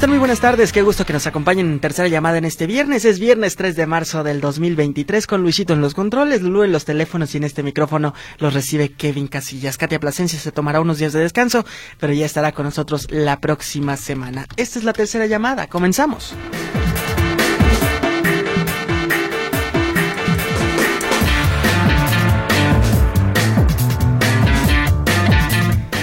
Están? Muy buenas tardes. Qué gusto que nos acompañen en tercera llamada en este viernes. Es viernes 3 de marzo del 2023 con Luisito en los controles, Lulu en los teléfonos y en este micrófono los recibe Kevin Casillas. Katia Plasencia se tomará unos días de descanso, pero ya estará con nosotros la próxima semana. Esta es la tercera llamada. Comenzamos.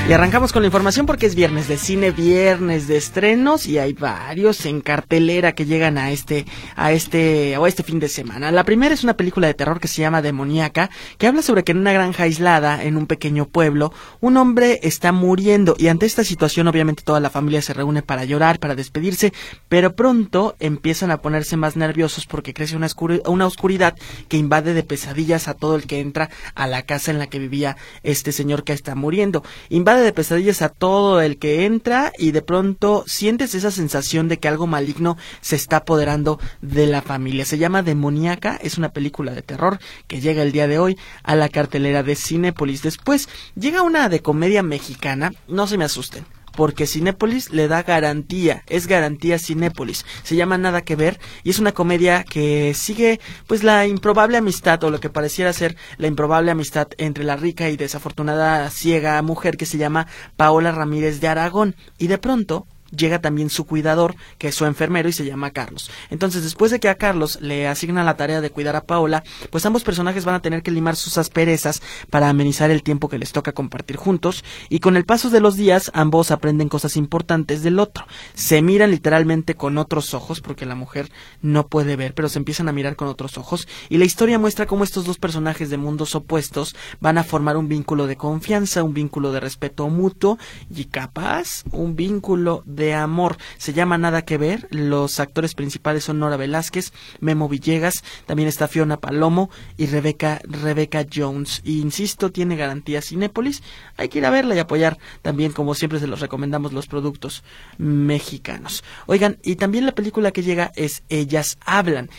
Y arrancamos con la información porque es viernes de cine, viernes de estrenos y hay varios en cartelera que llegan a este a este o a este fin de semana. La primera es una película de terror que se llama Demoníaca, que habla sobre que en una granja aislada en un pequeño pueblo, un hombre está muriendo y ante esta situación obviamente toda la familia se reúne para llorar, para despedirse, pero pronto empiezan a ponerse más nerviosos porque crece una, una oscuridad que invade de pesadillas a todo el que entra a la casa en la que vivía este señor que está muriendo. Invade de pesadillas a todo el que entra y de pronto sientes esa sensación de que algo maligno se está apoderando de la familia. Se llama Demoníaca, es una película de terror que llega el día de hoy a la cartelera de Cinépolis. Después llega una de comedia mexicana, no se me asusten porque Cinépolis le da garantía, es garantía Cinépolis. Se llama Nada que ver y es una comedia que sigue pues la improbable amistad o lo que pareciera ser la improbable amistad entre la rica y desafortunada ciega mujer que se llama Paola Ramírez de Aragón y de pronto llega también su cuidador, que es su enfermero y se llama Carlos. Entonces, después de que a Carlos le asignan la tarea de cuidar a Paola, pues ambos personajes van a tener que limar sus asperezas para amenizar el tiempo que les toca compartir juntos, y con el paso de los días ambos aprenden cosas importantes del otro. Se miran literalmente con otros ojos, porque la mujer no puede ver, pero se empiezan a mirar con otros ojos, y la historia muestra cómo estos dos personajes de mundos opuestos van a formar un vínculo de confianza, un vínculo de respeto mutuo, y capaz un vínculo de amor. Se llama Nada que ver. Los actores principales son Nora Velázquez, Memo Villegas, también está Fiona Palomo y Rebeca, Rebeca Jones. Insisto, tiene garantía Cinépolis. Hay que ir a verla y apoyar también, como siempre se los recomendamos, los productos mexicanos. Oigan, y también la película que llega es Ellas Hablan.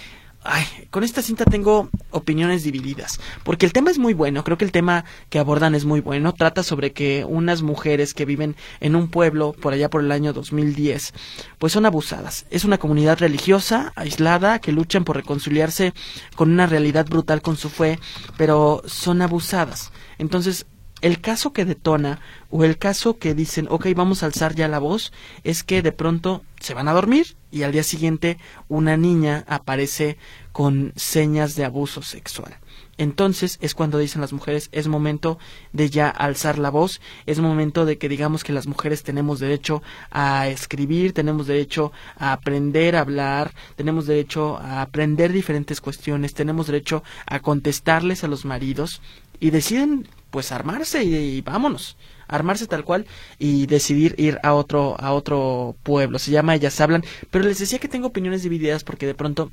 Ay, con esta cinta tengo opiniones divididas, porque el tema es muy bueno, creo que el tema que abordan es muy bueno, trata sobre que unas mujeres que viven en un pueblo por allá por el año 2010, pues son abusadas. Es una comunidad religiosa, aislada, que luchan por reconciliarse con una realidad brutal con su fe, pero son abusadas. Entonces, el caso que detona o el caso que dicen, ok, vamos a alzar ya la voz, es que de pronto se van a dormir y al día siguiente una niña aparece con señas de abuso sexual. Entonces es cuando dicen las mujeres, es momento de ya alzar la voz, es momento de que digamos que las mujeres tenemos derecho a escribir, tenemos derecho a aprender a hablar, tenemos derecho a aprender diferentes cuestiones, tenemos derecho a contestarles a los maridos y deciden pues armarse y, vámonos. Armarse tal cual y decidir ir a otro a otro pueblo. Se llama ellas hablan. Pero les decía que tengo opiniones divididas porque de pronto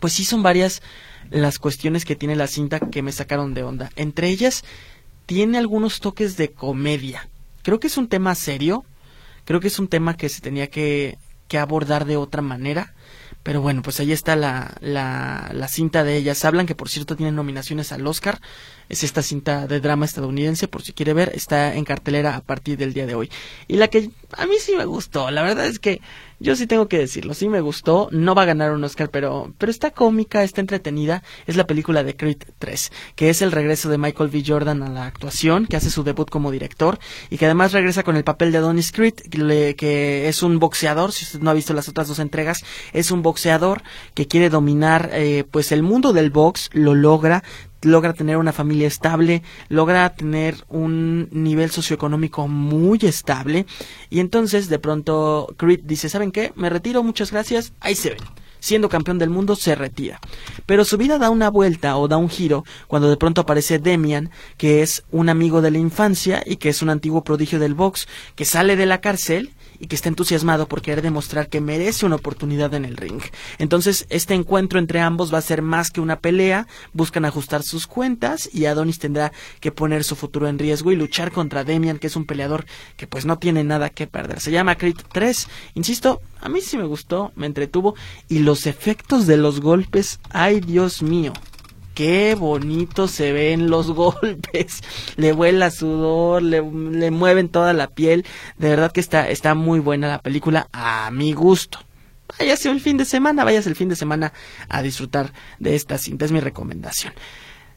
pues sí son varias las cuestiones que tiene la cinta que me sacaron de onda. Entre ellas tiene algunos toques de comedia. Creo que es un tema serio. Creo que es un tema que se tenía que, que abordar de otra manera. Pero bueno, pues ahí está la, la, la, cinta de ellas. Hablan que por cierto tienen nominaciones al Oscar. Es esta cinta de drama estadounidense, por si quiere ver, está en cartelera a partir del día de hoy. Y la que a mí sí me gustó, la verdad es que yo sí tengo que decirlo, sí me gustó, no va a ganar un Oscar, pero, pero está cómica, está entretenida, es la película de Creed 3, que es el regreso de Michael V. Jordan a la actuación, que hace su debut como director, y que además regresa con el papel de Adonis Creed, que, que es un boxeador, si usted no ha visto las otras dos entregas, es un boxeador que quiere dominar eh, pues el mundo del box, lo logra, logra tener una familia estable, logra tener un nivel socioeconómico muy estable y entonces de pronto Creed dice, ¿saben qué? Me retiro, muchas gracias, ahí se ven siendo campeón del mundo, se retira. Pero su vida da una vuelta o da un giro cuando de pronto aparece Demian, que es un amigo de la infancia y que es un antiguo prodigio del box, que sale de la cárcel y que está entusiasmado por querer demostrar que merece una oportunidad en el ring. Entonces, este encuentro entre ambos va a ser más que una pelea, buscan ajustar sus cuentas y Adonis tendrá que poner su futuro en riesgo y luchar contra Demian, que es un peleador que pues no tiene nada que perder. Se llama Creed 3, insisto, a mí sí me gustó, me entretuvo y los efectos de los golpes, ay Dios mío, qué bonito se ven los golpes. Le vuela sudor, le, le, mueven toda la piel. De verdad que está, está muy buena la película a mi gusto. Váyase el fin de semana, váyase el fin de semana a disfrutar de esta cinta, es mi recomendación.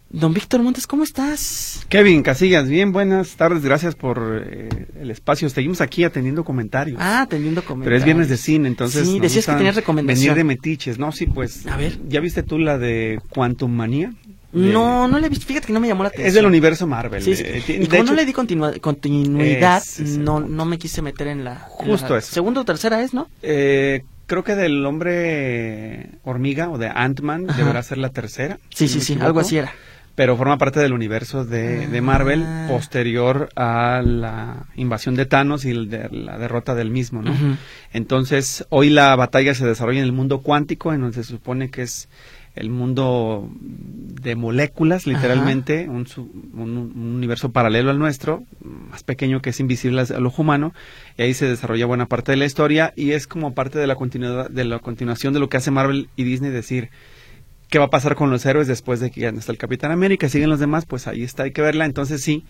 Don Víctor Montes, ¿cómo estás? Kevin Casillas, bien, buenas tardes, gracias por eh, el espacio. Seguimos aquí atendiendo comentarios. Ah, atendiendo comentarios. Pero es viernes de cine, entonces. Sí, decías que tenías recomendación. Venir de metiches, ¿no? Sí, pues. A ver. ¿Ya viste tú la de Quantum Manía? De... No, no le he visto. Fíjate que no me llamó la atención. Es del universo Marvel. Sí, sí. Eh, y como hecho, no le di continua continuidad, es, es, no, no me quise meter en la. Justo en la eso. Segunda o tercera es, ¿no? Eh creo que del hombre hormiga o de Ant-Man deberá ser la tercera. Sí, sí, sí, algo así era. Pero forma parte del universo de, de, Marvel posterior a la invasión de Thanos y de la derrota del mismo, ¿no? Uh -huh. Entonces, hoy la batalla se desarrolla en el mundo cuántico, en donde se supone que es el mundo de moléculas, literalmente, un, un, un, universo paralelo al nuestro, más pequeño que es invisible al ojo humano, y ahí se desarrolla buena parte de la historia y es como parte de la, continuidad, de la continuación de lo que hace Marvel y Disney, decir, ¿qué va a pasar con los héroes después de que ya no está el Capitán América? Siguen los demás, pues ahí está, hay que verla, entonces sí,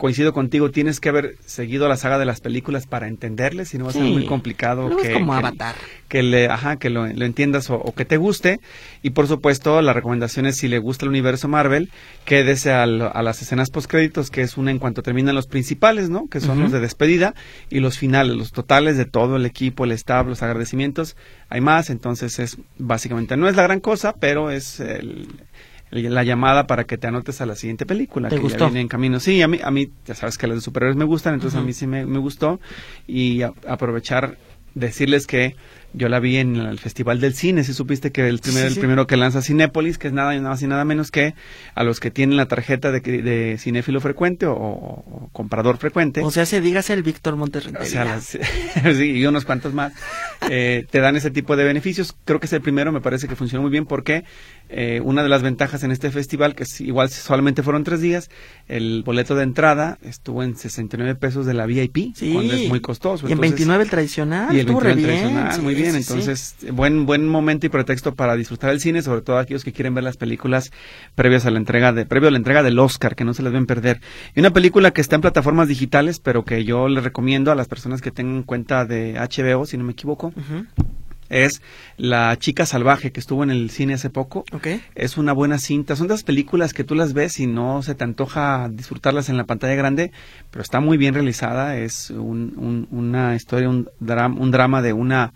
coincido contigo, tienes que haber seguido la saga de las películas para entenderle, si no va a ser Sí. muy complicado que, como que- Avatar. que le, ajá, que lo, lo entiendas o, o que te guste. Y por supuesto, la recomendación es si le gusta el universo Marvel, quédese al- a las escenas postcréditos, que es una en cuanto terminan los principales, ¿no? Que son los de despedida y los finales, los totales de todo el equipo, el staff, los agradecimientos. Hay más, entonces es básicamente no es la gran cosa, pero es el- la llamada para que te anotes a la siguiente película ¿Te que gustó? ya viene en camino. Sí, a mí, a mí ya sabes que las de superhéroes me gustan, entonces a mí sí me, me gustó y a- aprovechar decirles que yo la vi en el Festival del Cine, si supiste que el, primer, Sí, el primero que lanza Cinépolis, que es nada, nada más y nada menos que a los que tienen la tarjeta de, de cinéfilo frecuente o, o comprador frecuente. O sea, se dígase el Víctor Montes O sea, las- sí, y unos cuantos más, eh, te dan ese tipo de beneficios. Creo que es el primero, me parece que funcionó muy bien porque eh, una de las ventajas en este festival, que es- igual solamente fueron tres días, el boleto de entrada estuvo en 69 pesos de la VIP, Sí. cuando es muy costoso. Y en Entonces, 29 el tradicional. y el estuvo 29 re bien. tradicional, muy bien. Sí. Entonces, buen buen momento y pretexto para disfrutar del cine, sobre todo aquellos que quieren ver las películas previas a la entrega de previo a la entrega del Oscar, que no se les deben perder. Y una película que está en plataformas digitales, pero que yo le recomiendo a las personas que tengan cuenta de HBO, si no me equivoco, es La chica salvaje que estuvo en el cine hace poco. Ok. Es una buena cinta. Son de las películas que tú las ves y no se te antoja disfrutarlas en la pantalla grande, pero está muy bien realizada. Es un- un- una historia, un, dram- un drama de una,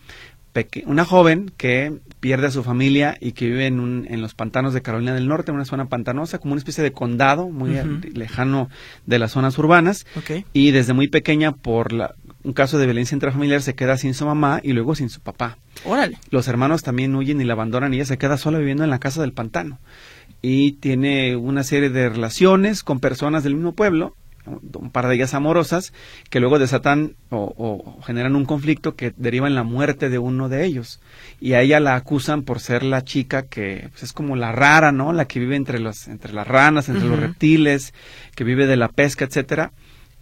una joven que pierde a su familia y que vive en, un- en los pantanos de Carolina del Norte, una zona pantanosa, como una especie de condado muy lejano de las zonas urbanas y desde muy pequeña por la- un caso de violencia intrafamiliar se queda sin su mamá y luego sin su papá. Órale. Los hermanos también huyen y la abandonan y ella se queda sola viviendo en la casa del pantano. Y tiene una serie de relaciones con personas del mismo pueblo, un par de ellas amorosas, que luego desatan o, o generan un conflicto que deriva en la muerte de uno de ellos. Y a ella la acusan por ser la chica que pues, es como la rara, ¿no? La que vive entre, los, entre las ranas, entre los reptiles, que vive de la pesca, etcétera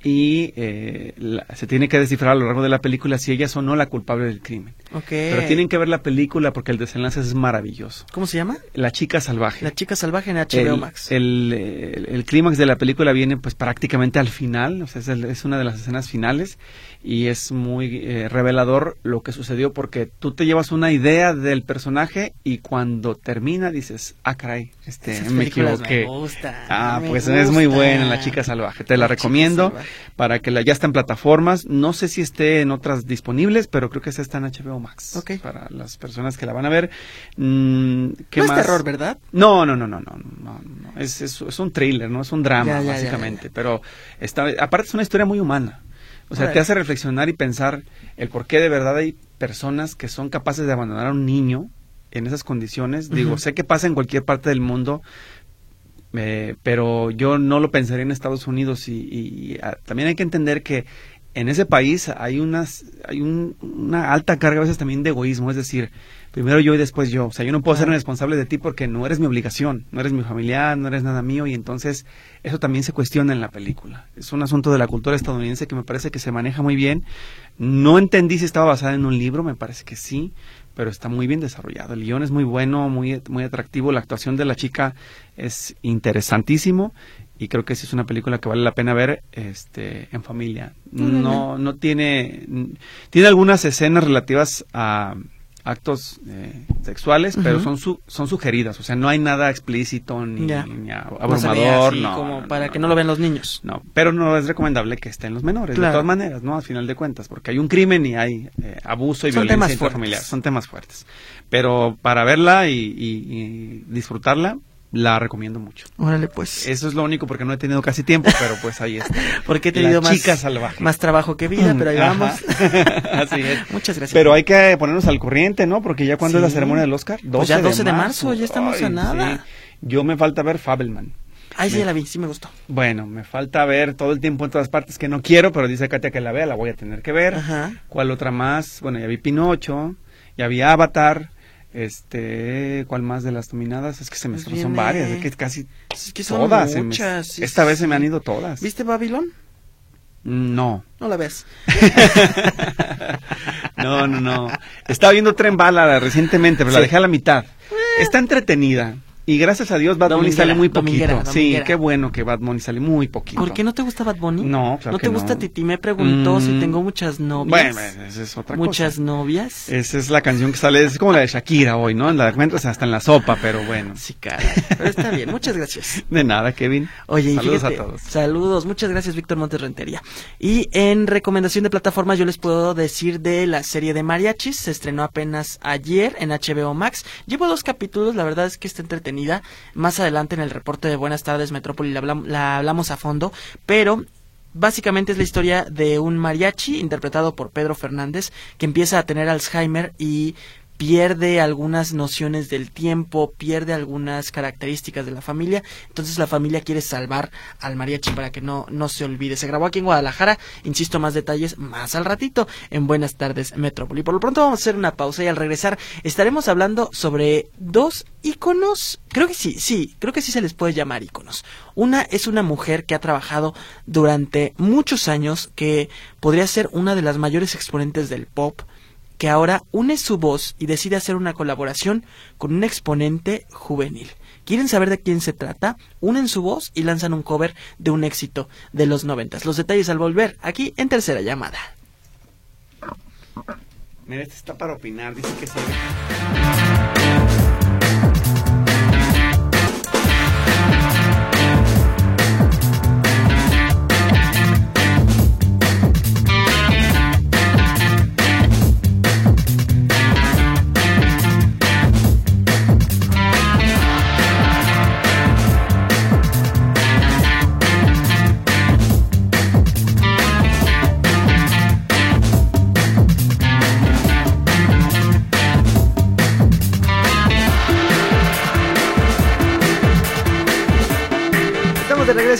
y eh, la- se tiene que descifrar a lo largo de la película si ella es o no la culpable del crimen. Ok. Pero tienen que ver la película porque el desenlace es maravilloso. ¿Cómo se llama? La chica salvaje. La chica salvaje en HBO el, Max. el, el- el clímax de la película viene pues prácticamente al final, o sea, es, es una de las escenas finales y es muy eh, revelador lo que sucedió porque tú te llevas una idea del personaje y cuando termina dices, ah, caray, este, Esas me equivoqué. Me gustan, Ah, me pues es muy buena La Chica Salvaje. Te la, La recomiendo Salvaje. Para que la ya está en plataformas. No sé si esté en otras disponibles, pero creo que esa está en HBO Max. Ok. Para las personas que la van a ver. Mm, ¿qué no más? es terror, ¿verdad? No, no, no, no, no, no, no. Es, es, es un thriller, ¿no? Es un drama, Ya, ya, ya, básicamente. ya. Pero está, aparte es una historia muy humana. O sea, te hace reflexionar y pensar el por qué de verdad hay personas que son capaces de abandonar a un niño en esas condiciones. Digo, sé que pasa en cualquier parte del mundo, eh, pero yo no lo pensaría en Estados Unidos y, y, ah, también hay que entender que en ese país hay unas hay una alta carga a veces también de egoísmo, es decir, primero yo y después yo. O sea, yo no puedo ser responsable de ti porque no eres mi obligación, no eres mi familiar, no eres nada mío y entonces eso también se cuestiona en la película. Es un asunto de la cultura estadounidense que me parece que se maneja muy bien. No entendí si estaba basada en un libro, me parece que sí, pero está muy bien desarrollado. El guion es muy bueno, muy, muy atractivo, la actuación de la chica es interesantísimo y creo que sí es una película que vale la pena ver este en familia. No no tiene tiene algunas escenas relativas a actos eh, sexuales, pero son son sugeridas, o sea, no hay nada explícito ni, abrumador, no, como para que no lo vean los niños. No, pero no es recomendable que estén los menores, de todas maneras, ¿no? Al final de cuentas, porque hay un crimen y hay eh, abuso y violencia intrafamiliar, son temas fuertes. Pero para verla y disfrutarla, la recomiendo mucho. Órale, pues. Eso es lo único porque no he tenido casi tiempo, pero pues ahí está. porque he tenido más, más trabajo que vida, pero ahí vamos. Así es. Muchas gracias. Pero hay que ponernos al corriente, ¿no? Porque ya cuando es la ceremonia del Oscar, 12 pues ya 12 de marzo, ya estamos a nada. Yo me falta ver Fabelman. Ay, sí, la vi, sí me gustó. Bueno, me falta ver todo el tiempo en todas partes que no quiero, pero dice Katia que la vea, la voy a tener que ver. Ajá. ¿Cuál otra más? Bueno, ya vi Pinocho, ya vi Avatar. Este, ¿cuál más de las dominadas? Es que se me pues son varias, es que casi es que son todas. Muchas, esta vez se me han ido todas. ¿Viste Babilón? No. No la ves. no, no, no. Estaba viendo Tren Bala recientemente, pero la dejé a la mitad. Eh. Está entretenida. Y gracias a Dios Bad Bunny sale muy poquito. sí, qué bueno que Bad Bunny sale muy poquito. ¿Por qué no te gusta Bad Bunny? No, ¿No te gusta Titi? Me preguntó si mm. tengo muchas novias. Bueno, esa es otra cosa. ¿Muchas novias? Esa es la canción que sale, es como la de Shakira hoy, ¿no? La encuentras hasta en la sopa, pero bueno. Sí, cara. Pero está bien, muchas gracias. De nada, Kevin. Oye, saludos a todos. Saludos, muchas gracias, Víctor Montes Rentería. Y en recomendación de plataformas yo les puedo decir de la serie de Mariachis, se estrenó apenas ayer en HBO Max. Llevo dos capítulos, la verdad es que está entretenida. Más adelante en el reporte de Buenas tardes Metrópoli la, hablamos a fondo, pero Básicamente es la historia de un mariachi interpretado por Pedro Fernández que empieza a tener Alzheimer y pierde algunas nociones del tiempo, pierde algunas características de la familia, entonces la familia quiere salvar al mariachi para que no, no se olvide. Se grabó aquí en Guadalajara, insisto, más detalles más al ratito en Buenas tardes Metrópoli. Por lo pronto vamos a hacer una pausa y al regresar estaremos hablando sobre dos íconos, creo que sí, sí, creo que sí se les puede llamar íconos. Una es una mujer que ha trabajado durante muchos años, que podría ser una de las mayores exponentes del pop, que ahora une su voz y decide hacer una colaboración con un exponente juvenil. ¿Quieren saber de quién se trata? Unen su voz y lanzan un cover de un éxito de los noventas. Los detalles al volver, aquí en tercera llamada. Mira, este está para opinar, dice que sí.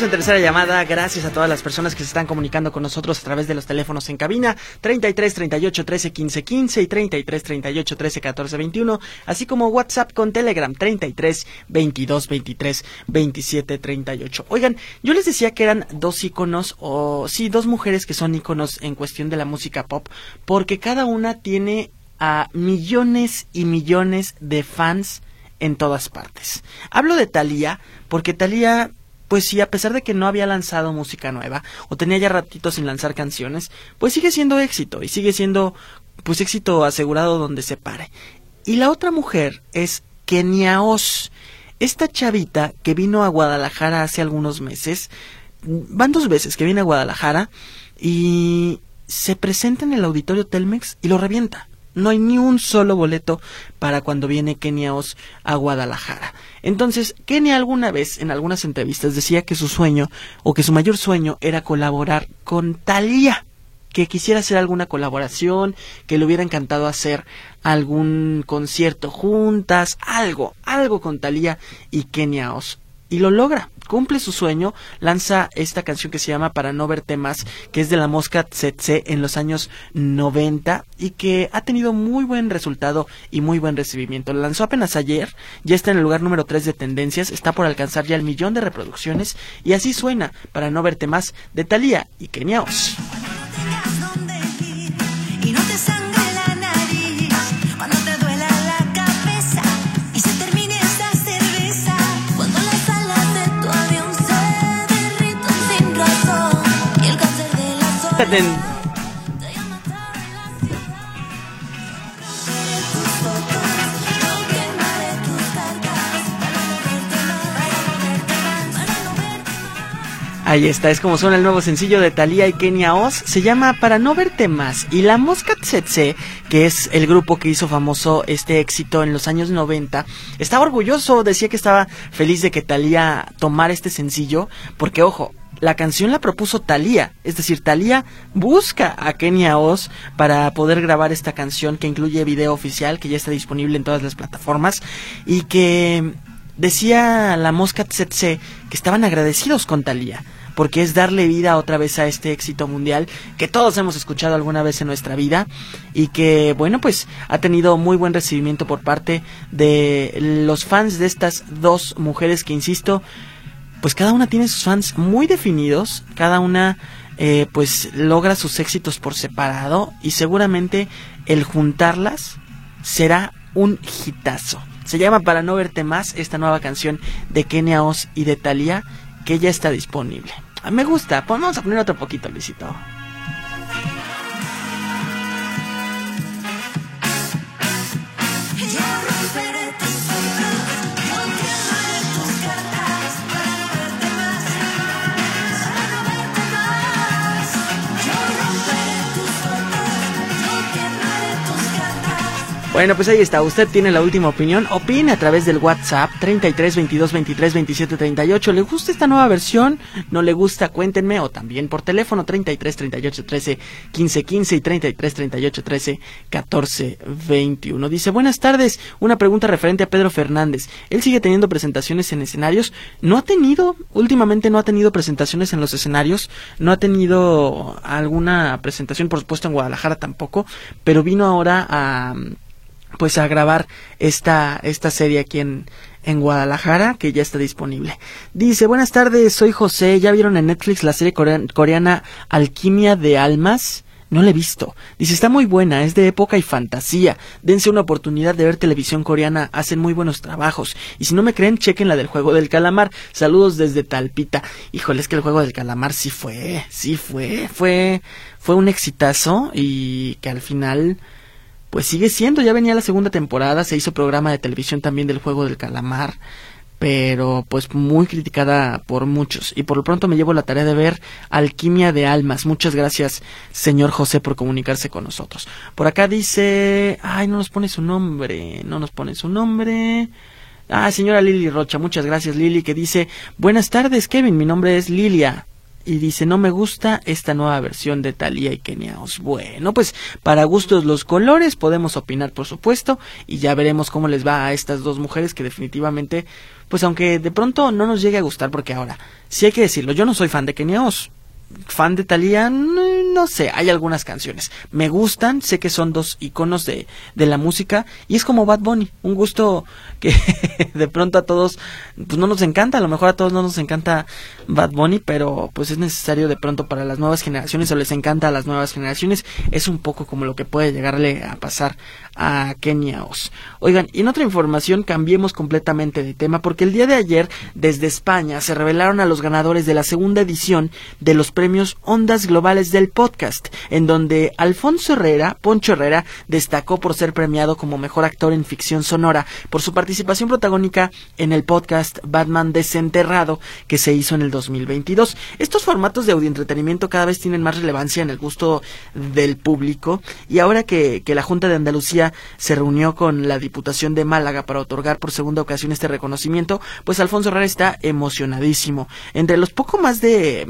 En tercera llamada. Gracias a todas las personas que se están comunicando con nosotros a través de los teléfonos en cabina 33 38 13 15 15 y 33 38 13 14 21, así como WhatsApp con Telegram 33 22 23 27 38. Oigan, yo les decía que eran dos iconos o sí, dos mujeres que son iconos en cuestión de la música pop, porque cada una tiene a millones y millones de fans en todas partes. Hablo de Thalía porque Thalía pues sí, a pesar de que no había lanzado música nueva o tenía ya ratito sin lanzar canciones, pues sigue siendo éxito y sigue siendo pues éxito asegurado donde se pare. Y la otra mujer es Kenia Oz, esta chavita que vino a Guadalajara hace algunos meses, van dos veces que viene a Guadalajara y se presenta en el auditorio Telmex y lo revienta. No hay ni un solo boleto para cuando viene Kenia Oz a Guadalajara. Entonces, Kenia alguna vez en algunas entrevistas decía que su sueño o que su mayor sueño era colaborar con Thalía. que quisiera hacer alguna colaboración, que le hubiera encantado hacer algún concierto juntas, algo, algo con Thalía y Kenia Oz. Y lo logra, cumple su sueño, lanza esta canción que se llama Para no verte más, que es de la Mosca Tsetse en los años 90 y que ha tenido muy buen resultado y muy buen recibimiento. La lanzó apenas ayer, ya está en el lugar número 3 de tendencias, está por alcanzar ya el millón de reproducciones y así suena Para no verte más de Thalía y Kenia Ahí está, es como suena el nuevo sencillo de Thalía y Kenia Oz. Se llama Para no verte más. Y la Mosca Tsetse, que es el grupo que hizo famoso este éxito en los años 90, estaba orgulloso, decía que estaba feliz de que Thalía tomara este sencillo, porque ojo, la canción la propuso Thalía, es decir, Thalía busca a Kenia Oz para poder grabar esta canción que incluye video oficial, que ya está disponible en todas las plataformas y que decía la Mosca Tsetse que estaban agradecidos con Thalía porque es darle vida otra vez a este éxito mundial que todos hemos escuchado alguna vez en nuestra vida y que bueno pues ha tenido muy buen recibimiento por parte de los fans de estas dos mujeres que insisto pues cada una tiene sus fans muy definidos, cada una eh, pues logra sus éxitos por separado y seguramente el juntarlas será un hitazo. Se llama Para no verte más esta nueva canción de Kenia Oz y de Thalía que ya está disponible. Ah, Me gusta, pues vamos a poner otro poquito, Luisito. Bueno, pues ahí está. Usted tiene la última opinión. Opine a través del WhatsApp 33 22 23 27 38. ¿Le gusta esta nueva versión? ¿No le gusta? Cuéntenme. O también por teléfono 33 38 13 15 15 y 33 38 13 14 21. Dice, buenas tardes. Una pregunta referente a Pedro Fernández. Él sigue teniendo presentaciones en escenarios. ¿No ha tenido, últimamente no ha tenido presentaciones en los escenarios? ¿No ha tenido alguna presentación, por supuesto, en Guadalajara tampoco? Pero vino ahora a pues a grabar esta, esta serie aquí en, en Guadalajara, que ya está disponible. Dice, buenas tardes, soy José, ¿ya vieron en Netflix la serie corea- coreana Alquimia de Almas? No la he visto. Dice, está muy buena, es de época y fantasía. Dense una oportunidad de ver televisión coreana, hacen muy buenos trabajos. Y si no me creen, chequen la del juego del calamar. Saludos desde Talpita. Híjole, es que el juego del calamar sí fue, sí fue, fue, fue un exitazo y que al final pues sigue siendo, ya venía la segunda temporada, se hizo programa de televisión también del juego del calamar, pero pues muy criticada por muchos. Y por lo pronto me llevo la tarea de ver Alquimia de Almas. Muchas gracias, señor José, por comunicarse con nosotros. Por acá dice, ay, no nos pone su nombre, no nos pone su nombre. Ah, señora Lili Rocha, muchas gracias Lili, que dice, buenas tardes Kevin, mi nombre es Lilia. Y dice, no me gusta esta nueva versión de Thalía y Kenia. Bueno, pues para gustos los colores, podemos opinar por supuesto, y ya veremos cómo les va a estas dos mujeres que definitivamente, pues aunque de pronto no nos llegue a gustar, porque ahora, sí hay que decirlo, yo no soy fan de Kenia Oz. Fan de Thalía, no, sé, hay algunas canciones. Me gustan, sé que son dos iconos de, de la música, y es como Bad Bunny, un gusto que de pronto a todos, pues no nos encanta, a lo mejor a todos no nos encanta Bad Bunny, pero pues es necesario de pronto para las nuevas generaciones o les encanta a las nuevas generaciones, es un poco como lo que puede llegarle a pasar a Kenia Oz. Oigan, y en otra información cambiemos completamente de tema porque el día de ayer desde España se revelaron a los ganadores de la segunda edición de los premios Ondas Globales del Podcast, en donde Alfonso Herrera, Poncho Herrera, destacó por ser premiado como mejor actor en ficción sonora por su participación protagónica en el podcast Batman Desenterrado que se hizo en el 2022. Estos formatos de audioentretenimiento cada vez tienen más relevancia en el gusto del público y ahora que, que la Junta de Andalucía se reunió con la Diputación de Málaga para otorgar por segunda ocasión este reconocimiento, pues Alfonso Herrera está emocionadísimo. Entre los poco más de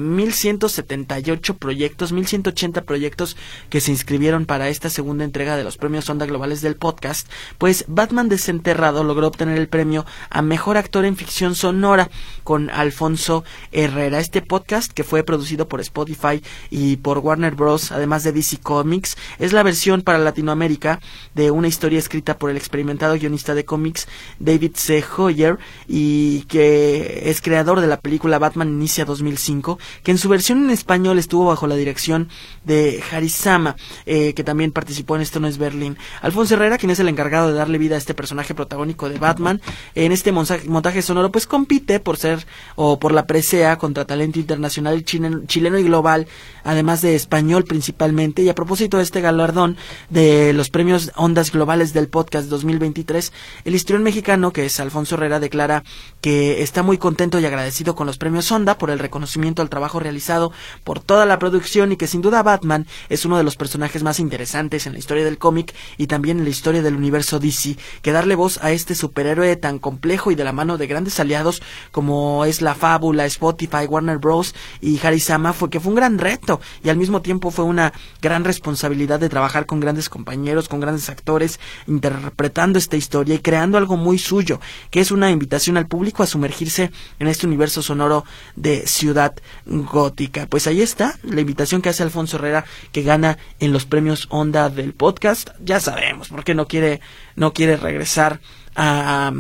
1178 proyectos, 1180 proyectos que se inscribieron para esta segunda entrega de los premios Onda Globales del podcast, pues Batman Desenterrado logró obtener el premio a Mejor Actor en Ficción Sonora con Alfonso Herrera. Este podcast, que fue producido por Spotify y por Warner Bros., además de DC Comics, es la versión para Latinoamérica de una historia escrita por el experimentado guionista de cómics David C. Hoyer y que es creador de la película Batman Inicia 2005, que en su versión español estuvo bajo la dirección de Harisama, eh, que también participó en Esto no es Berlín. Alfonso Herrera, quien es el encargado de darle vida a este personaje protagónico de Batman, en este montaje, montaje sonoro, pues compite por ser o por la presea contra talento internacional chileno, chileno y global, además de español principalmente. Y a propósito de este galardón de los premios Ondas Globales del Podcast 2023, el histrión mexicano, que es Alfonso Herrera, declara que está muy contento y agradecido con los premios Onda por el reconocimiento al trabajo realizado por toda la producción y que sin duda Batman es uno de los personajes más interesantes en la historia del cómic y también en la historia del universo DC, que darle voz a este superhéroe tan complejo y de la mano de grandes aliados como es la Fábula, Spotify, Warner Bros. y Harisama fue que fue un gran reto y al mismo tiempo fue una gran responsabilidad de trabajar con grandes compañeros, con grandes actores, interpretando esta historia y creando algo muy suyo, que es una invitación al público a sumergirse en este universo sonoro de Ciudad Gótica. Pues ahí está la invitación que hace Alfonso Herrera que gana en los premios Onda del podcast. Ya sabemos por qué no quiere no quiere regresar a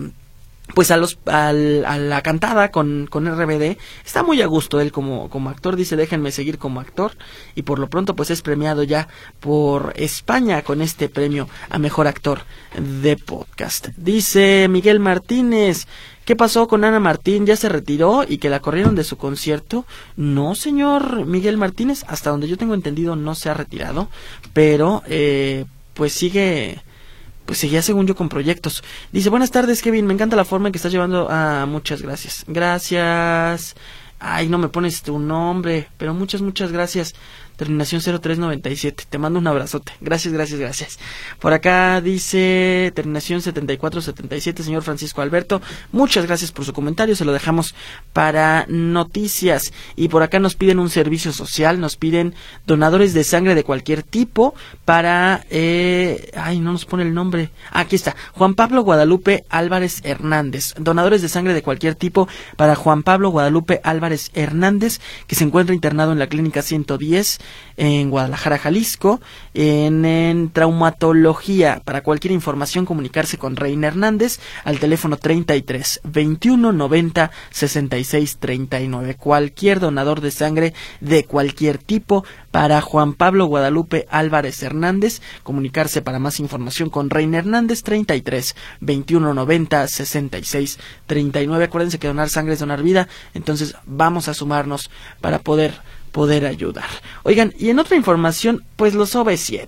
pues a los al- a la cantada con, con RBD está muy a gusto él como, como actor. Dice déjenme seguir como actor y por lo pronto pues es premiado ya por España con este premio a mejor actor de podcast. Dice Miguel Martínez ¿Qué pasó con Ana Martín? ¿Ya se retiró y que la corrieron de su concierto? No, señor Miguel Martínez, hasta donde yo tengo entendido no se ha retirado, pero eh, pues sigue pues seguía según yo con proyectos. Dice, buenas tardes Kevin, me encanta la forma en que estás llevando... Ah, muchas gracias. Gracias. Ay, no me pones tu nombre, pero muchas, muchas gracias. Terminación 0397. Te mando un abrazote. Gracias, gracias, gracias. Por acá dice terminación 7477, señor Francisco Alberto. Muchas gracias por su comentario. Se lo dejamos para noticias. Y por acá nos piden un servicio social. Nos piden donadores de sangre de cualquier tipo para... Eh, ay, no nos pone el nombre. Aquí está. Juan Pablo Guadalupe Álvarez Hernández. Donadores de sangre de cualquier tipo para Juan Pablo Guadalupe Álvarez Hernández, que se encuentra internado en la clínica 110 en Guadalajara, Jalisco, en, en traumatología. Para cualquier información, comunicarse con Reina Hernández al teléfono 33 21 90 66 39. Cualquier donador de sangre de cualquier tipo para Juan Pablo Guadalupe Álvarez Hernández, comunicarse para más información con Reina Hernández 33 21 90 66 39. Acuérdense que donar sangre es donar vida, entonces vamos a sumarnos para poder poder ayudar. Oigan, y en otra información, pues los OV7.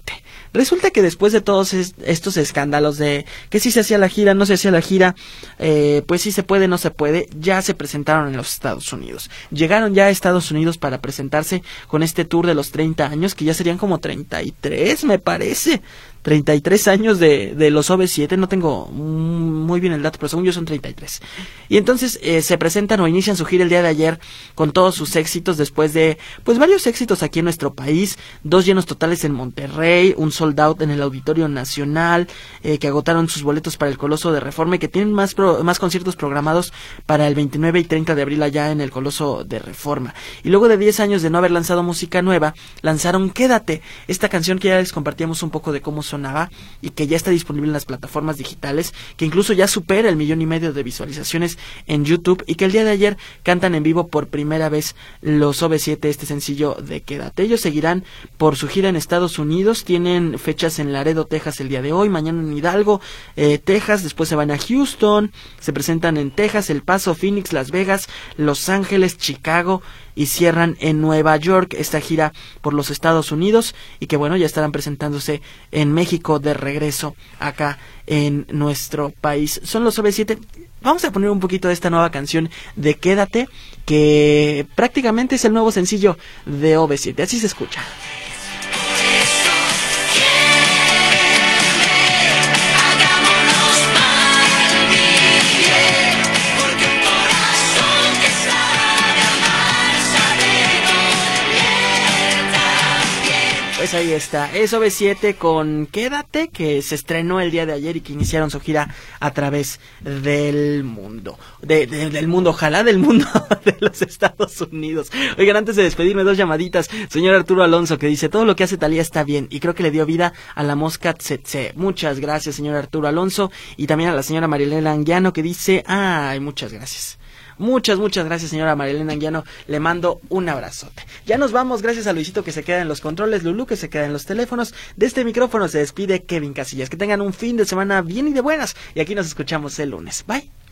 Resulta que después de todos es- estos escándalos de que si se hacía la gira, no se hacía la gira, eh, pues si se puede, no se puede, ya se presentaron en los Estados Unidos. Llegaron ya a Estados Unidos para presentarse con este tour de los 30 años, que ya serían como 33, me parece. 33 años de, de los OV7, no tengo muy bien el dato, pero según yo son 33. Y entonces eh, se presentan o inician su gira el día de ayer con todos sus éxitos después de pues varios éxitos aquí en nuestro país, dos llenos totales en Monterrey, un sold out en el Auditorio Nacional, eh, que agotaron sus boletos para el Coloso de Reforma y que tienen más, pro- más conciertos programados para el 29 y 30 de abril allá en el Coloso de Reforma. Y luego de 10 años de no haber lanzado música nueva, lanzaron Quédate, esta canción que ya les compartíamos un poco de cómo y que ya está disponible en las plataformas digitales, que incluso ya supera el millón y medio de visualizaciones en YouTube y que el día de ayer cantan en vivo por primera vez los OV7 este sencillo de Quédate. Ellos seguirán por su gira en Estados Unidos, tienen fechas en Laredo, Texas el día de hoy, mañana en Hidalgo, eh, Texas, después se van a Houston, se presentan en Texas, El Paso, Phoenix, Las Vegas, Los Ángeles, Chicago y cierran en Nueva York esta gira por los Estados Unidos y que bueno ya estarán presentándose en México de regreso acá en nuestro país. Son los OV7. Vamos a poner un poquito de esta nueva canción de Quédate que prácticamente es el nuevo sencillo de OV7. Así se escucha. Pues ahí está. Es OV7 con Quédate, que se estrenó el día de ayer y que iniciaron su gira a través del mundo. De, de- del mundo, ojalá del mundo de los Estados Unidos. Oigan, antes de despedirme, dos llamaditas. Señor Arturo Alonso, que dice, todo lo que hace Talía está bien y creo que le dio vida a la mosca tsetse. Muchas gracias, señor Arturo Alonso. Y también a la señora Marilena Anguiano, que dice, ay, muchas gracias. Muchas, muchas gracias, señora Marilena Anguiano. Le mando un abrazote. Ya nos vamos, gracias a Luisito que se queda en los controles, Lulú que se queda en los teléfonos. De este micrófono se despide Kevin Casillas. Que tengan un fin de semana bien y de buenas. Y aquí nos escuchamos el lunes. Bye.